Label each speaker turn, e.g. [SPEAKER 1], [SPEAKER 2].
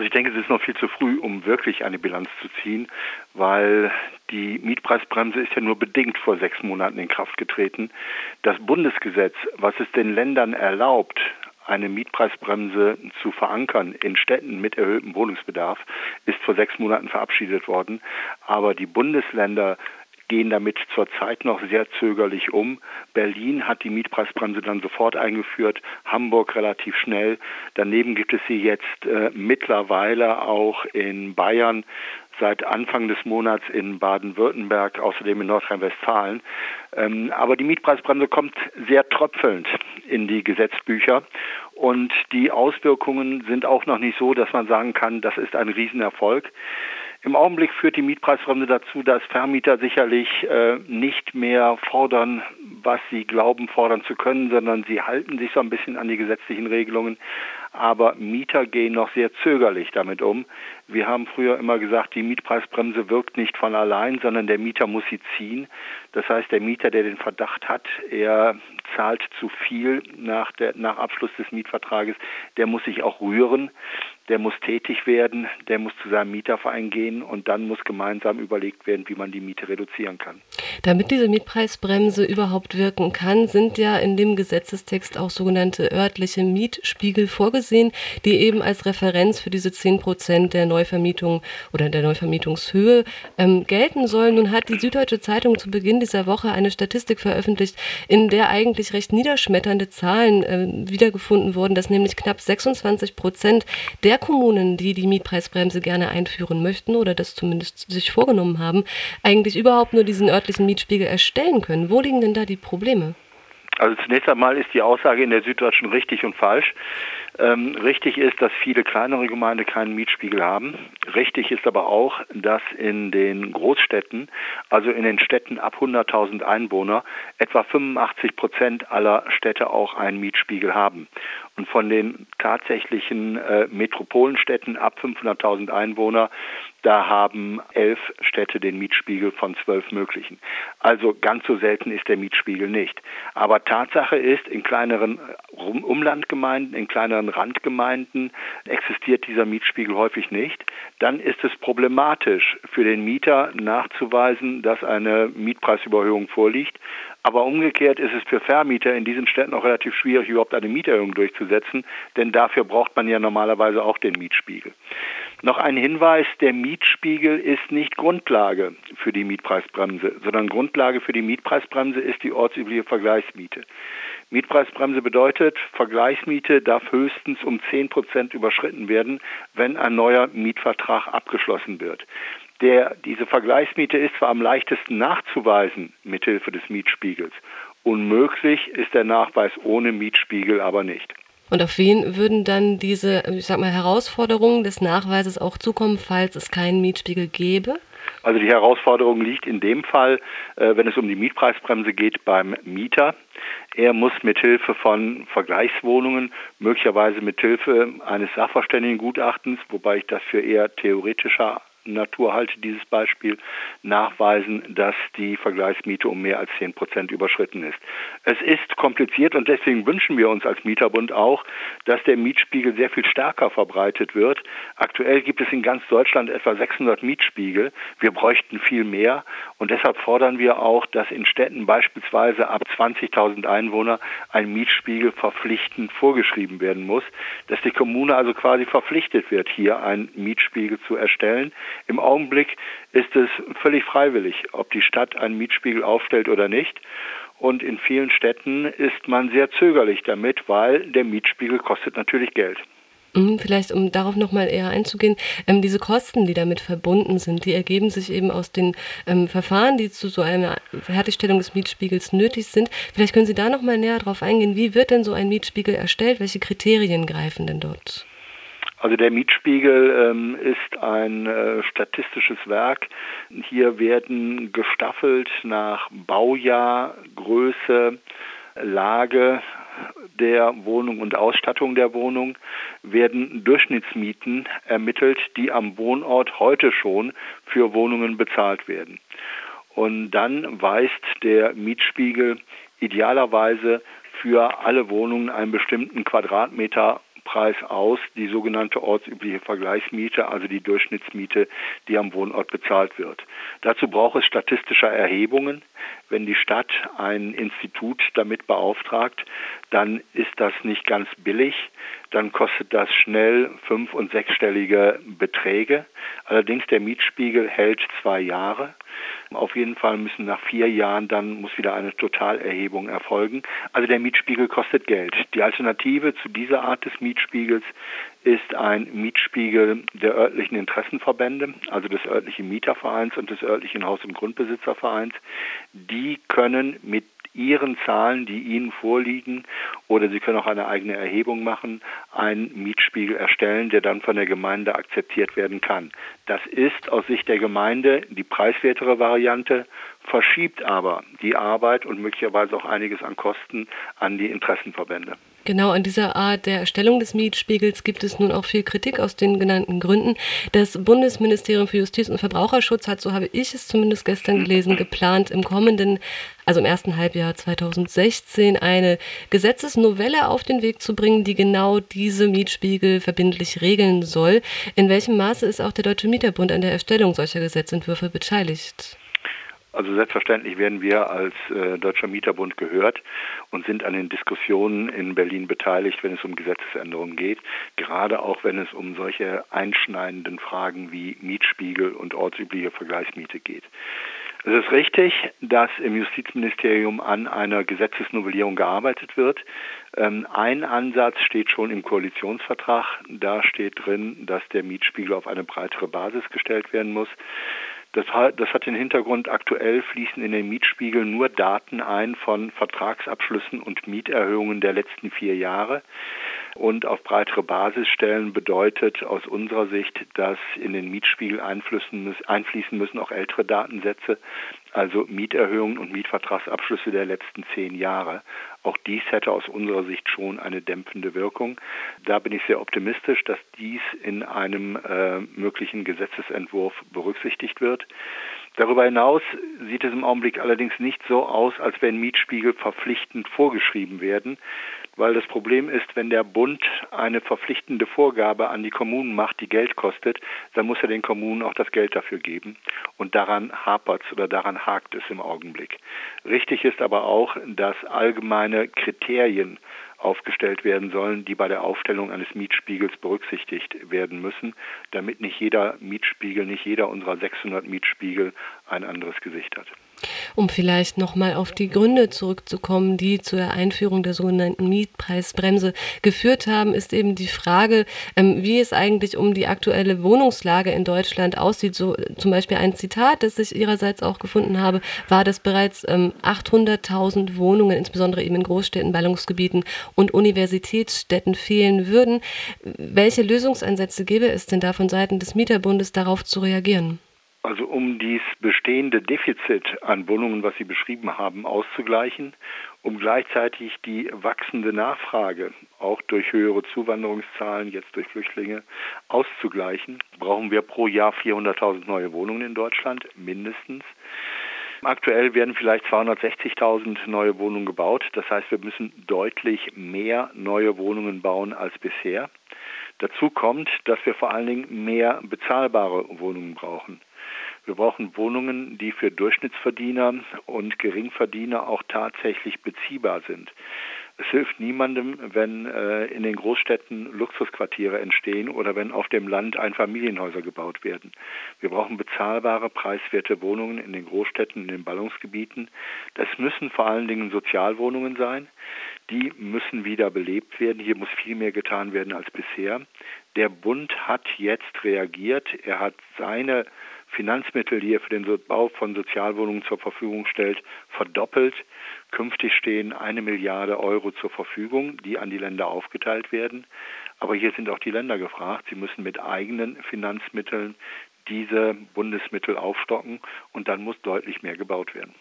[SPEAKER 1] Also ich denke, es ist noch viel zu früh, um wirklich eine Bilanz zu ziehen, weil die Mietpreisbremse ist ja nur bedingt vor sechs Monaten in Kraft getreten. Das Bundesgesetz, was es den Ländern erlaubt, eine Mietpreisbremse zu verankern in Städten mit erhöhtem Wohnungsbedarf, ist vor sechs Monaten verabschiedet worden. Aber die Bundesländer gehen damit zurzeit noch sehr zögerlich um. Berlin hat die Mietpreisbremse dann sofort eingeführt, Hamburg relativ schnell. Daneben gibt es sie jetzt äh, mittlerweile auch in Bayern seit Anfang des Monats in Baden-Württemberg, außerdem in Nordrhein-Westfalen. Ähm, aber die Mietpreisbremse kommt sehr tröpfelnd in die Gesetzbücher und die Auswirkungen sind auch noch nicht so, dass man sagen kann, das ist ein Riesenerfolg. Im Augenblick führt die Mietpreisbremse dazu, dass Vermieter sicherlich äh, nicht mehr fordern, was sie glauben fordern zu können, sondern sie halten sich so ein bisschen an die gesetzlichen Regelungen. Aber Mieter gehen noch sehr zögerlich damit um. Wir haben früher immer gesagt, die Mietpreisbremse wirkt nicht von allein, sondern der Mieter muss sie ziehen. Das heißt, der Mieter, der den Verdacht hat, er zahlt zu viel nach, der, nach Abschluss des Mietvertrages, der muss sich auch rühren der muss tätig werden, der muss zu seinem Mieterverein gehen und dann muss gemeinsam überlegt werden, wie man die Miete reduzieren kann.
[SPEAKER 2] Damit diese Mietpreisbremse überhaupt wirken kann, sind ja in dem Gesetzestext auch sogenannte örtliche Mietspiegel vorgesehen, die eben als Referenz für diese 10 Prozent der Neuvermietung oder der Neuvermietungshöhe ähm, gelten sollen. Nun hat die Süddeutsche Zeitung zu Beginn dieser Woche eine Statistik veröffentlicht, in der eigentlich recht niederschmetternde Zahlen äh, wiedergefunden wurden, dass nämlich knapp 26 Prozent der Kommunen, die die Mietpreisbremse gerne einführen möchten oder das zumindest sich vorgenommen haben, eigentlich überhaupt nur diesen örtlichen Mietspiegel erstellen können. Wo liegen denn da die Probleme?
[SPEAKER 1] Also zunächst einmal ist die Aussage in der Süddeutschen richtig und falsch. Ähm, richtig ist, dass viele kleinere Gemeinden keinen Mietspiegel haben. Richtig ist aber auch, dass in den Großstädten, also in den Städten ab 100.000 Einwohner, etwa 85 Prozent aller Städte auch einen Mietspiegel haben. Und von den tatsächlichen äh, Metropolenstädten ab 500.000 Einwohner da haben elf Städte den Mietspiegel von zwölf möglichen. Also ganz so selten ist der Mietspiegel nicht. Aber Tatsache ist, in kleineren äh, Umlandgemeinden, in kleineren Randgemeinden existiert dieser Mietspiegel häufig nicht. Dann ist es problematisch für den Mieter nachzuweisen, dass eine Mietpreisüberhöhung vorliegt. Aber umgekehrt ist es für Vermieter in diesen Städten auch relativ schwierig, überhaupt eine Mieterhöhung durchzusetzen, denn dafür braucht man ja normalerweise auch den Mietspiegel. Noch ein Hinweis, der Mietspiegel ist nicht Grundlage für die Mietpreisbremse, sondern Grundlage für die Mietpreisbremse ist die ortsübliche Vergleichsmiete. Mietpreisbremse bedeutet, Vergleichsmiete darf höchstens um 10 Prozent überschritten werden, wenn ein neuer Mietvertrag abgeschlossen wird. Der, diese Vergleichsmiete ist zwar am leichtesten nachzuweisen mithilfe des Mietspiegels. Unmöglich ist der Nachweis ohne Mietspiegel aber nicht.
[SPEAKER 2] Und auf wen würden dann diese, ich sag mal, Herausforderungen des Nachweises auch zukommen, falls es keinen Mietspiegel gäbe?
[SPEAKER 1] Also die Herausforderung liegt in dem Fall, äh, wenn es um die Mietpreisbremse geht, beim Mieter. Er muss mithilfe von Vergleichswohnungen, möglicherweise mithilfe eines Sachverständigengutachtens, wobei ich das für eher theoretischer Natur halte dieses Beispiel, nachweisen, dass die Vergleichsmiete um mehr als 10 Prozent überschritten ist. Es ist kompliziert und deswegen wünschen wir uns als Mieterbund auch, dass der Mietspiegel sehr viel stärker verbreitet wird. Aktuell gibt es in ganz Deutschland etwa 600 Mietspiegel. Wir bräuchten viel mehr und deshalb fordern wir auch, dass in Städten beispielsweise ab 20.000 Einwohner ein Mietspiegel verpflichtend vorgeschrieben werden muss, dass die Kommune also quasi verpflichtet wird, hier einen Mietspiegel zu erstellen. Im Augenblick ist es völlig freiwillig, ob die Stadt einen Mietspiegel aufstellt oder nicht. Und in vielen Städten ist man sehr zögerlich damit, weil der Mietspiegel kostet natürlich Geld.
[SPEAKER 2] Mhm, vielleicht, um darauf nochmal eher einzugehen, ähm, diese Kosten, die damit verbunden sind, die ergeben sich eben aus den ähm, Verfahren, die zu so einer Fertigstellung des Mietspiegels nötig sind. Vielleicht können Sie da nochmal näher drauf eingehen. Wie wird denn so ein Mietspiegel erstellt? Welche Kriterien greifen denn dort?
[SPEAKER 1] Also der Mietspiegel ähm, ist ein äh, statistisches Werk. Hier werden gestaffelt nach Baujahr, Größe, Lage der Wohnung und Ausstattung der Wohnung werden Durchschnittsmieten ermittelt, die am Wohnort heute schon für Wohnungen bezahlt werden. Und dann weist der Mietspiegel idealerweise für alle Wohnungen einen bestimmten Quadratmeter Mietpreis aus die sogenannte ortsübliche Vergleichsmiete, also die Durchschnittsmiete, die am Wohnort bezahlt wird. Dazu braucht es statistische Erhebungen. Wenn die Stadt ein Institut damit beauftragt, dann ist das nicht ganz billig. Dann kostet das schnell fünf- und sechsstellige Beträge. Allerdings der Mietspiegel hält zwei Jahre. Auf jeden Fall müssen nach vier Jahren dann muss wieder eine Totalerhebung erfolgen. Also der Mietspiegel kostet Geld. Die Alternative zu dieser Art des Mietspiegels ist ein Mietspiegel der örtlichen Interessenverbände, also des örtlichen Mietervereins und des örtlichen Haus- und Grundbesitzervereins. Die können mit Ihren Zahlen, die Ihnen vorliegen, oder Sie können auch eine eigene Erhebung machen, einen Mietspiegel erstellen, der dann von der Gemeinde akzeptiert werden kann. Das ist aus Sicht der Gemeinde die preiswertere Variante, verschiebt aber die Arbeit und möglicherweise auch einiges an Kosten an die Interessenverbände.
[SPEAKER 2] Genau an dieser Art der Erstellung des Mietspiegels gibt es nun auch viel Kritik aus den genannten Gründen. Das Bundesministerium für Justiz und Verbraucherschutz hat, so habe ich es zumindest gestern gelesen, geplant, im kommenden, also im ersten Halbjahr 2016, eine Gesetzesnovelle auf den Weg zu bringen, die genau diese Mietspiegel verbindlich regeln soll. In welchem Maße ist auch der Deutsche Mieterbund an der Erstellung solcher Gesetzentwürfe beteiligt?
[SPEAKER 1] Also selbstverständlich werden wir als äh, Deutscher Mieterbund gehört und sind an den Diskussionen in Berlin beteiligt, wenn es um Gesetzesänderungen geht, gerade auch wenn es um solche einschneidenden Fragen wie Mietspiegel und ortsübliche Vergleichsmiete geht. Es ist richtig, dass im Justizministerium an einer Gesetzesnovellierung gearbeitet wird. Ähm, ein Ansatz steht schon im Koalitionsvertrag. Da steht drin, dass der Mietspiegel auf eine breitere Basis gestellt werden muss. Das, das hat den Hintergrund, aktuell fließen in den Mietspiegel nur Daten ein von Vertragsabschlüssen und Mieterhöhungen der letzten vier Jahre. Und auf breitere Basis stellen bedeutet aus unserer Sicht, dass in den Mietspiegel einfließen müssen auch ältere Datensätze, also Mieterhöhungen und Mietvertragsabschlüsse der letzten zehn Jahre. Auch dies hätte aus unserer Sicht schon eine dämpfende Wirkung. Da bin ich sehr optimistisch, dass dies in einem äh, möglichen Gesetzesentwurf berücksichtigt wird. Darüber hinaus sieht es im Augenblick allerdings nicht so aus, als wenn Mietspiegel verpflichtend vorgeschrieben werden weil das Problem ist, wenn der Bund eine verpflichtende Vorgabe an die Kommunen macht, die Geld kostet, dann muss er den Kommunen auch das Geld dafür geben. Und daran hapert es oder daran hakt es im Augenblick. Richtig ist aber auch, dass allgemeine Kriterien aufgestellt werden sollen, die bei der Aufstellung eines Mietspiegels berücksichtigt werden müssen, damit nicht jeder Mietspiegel, nicht jeder unserer 600 Mietspiegel ein anderes Gesicht hat.
[SPEAKER 2] Um vielleicht nochmal auf die Gründe zurückzukommen, die zur Einführung der sogenannten Mietpreisbremse geführt haben, ist eben die Frage, ähm, wie es eigentlich um die aktuelle Wohnungslage in Deutschland aussieht. So zum Beispiel ein Zitat, das ich ihrerseits auch gefunden habe, war, dass bereits 800.000 ähm, Wohnungen, insbesondere eben in Großstädten, Ballungsgebieten und Universitätsstädten fehlen würden. Welche Lösungsansätze gäbe es denn da von Seiten des Mieterbundes darauf zu reagieren?
[SPEAKER 1] Also um dies bestehende Defizit an Wohnungen, was Sie beschrieben haben, auszugleichen, um gleichzeitig die wachsende Nachfrage, auch durch höhere Zuwanderungszahlen, jetzt durch Flüchtlinge, auszugleichen, brauchen wir pro Jahr 400.000 neue Wohnungen in Deutschland, mindestens. Aktuell werden vielleicht 260.000 neue Wohnungen gebaut. Das heißt, wir müssen deutlich mehr neue Wohnungen bauen als bisher. Dazu kommt, dass wir vor allen Dingen mehr bezahlbare Wohnungen brauchen. Wir brauchen Wohnungen, die für Durchschnittsverdiener und Geringverdiener auch tatsächlich beziehbar sind. Es hilft niemandem, wenn äh, in den Großstädten Luxusquartiere entstehen oder wenn auf dem Land Einfamilienhäuser gebaut werden. Wir brauchen bezahlbare, preiswerte Wohnungen in den Großstädten, in den Ballungsgebieten. Das müssen vor allen Dingen Sozialwohnungen sein. Die müssen wieder belebt werden. Hier muss viel mehr getan werden als bisher. Der Bund hat jetzt reagiert. Er hat seine Finanzmittel, die er für den Bau von Sozialwohnungen zur Verfügung stellt, verdoppelt. Künftig stehen eine Milliarde Euro zur Verfügung, die an die Länder aufgeteilt werden. Aber hier sind auch die Länder gefragt. Sie müssen mit eigenen Finanzmitteln diese Bundesmittel aufstocken und dann muss deutlich mehr gebaut werden.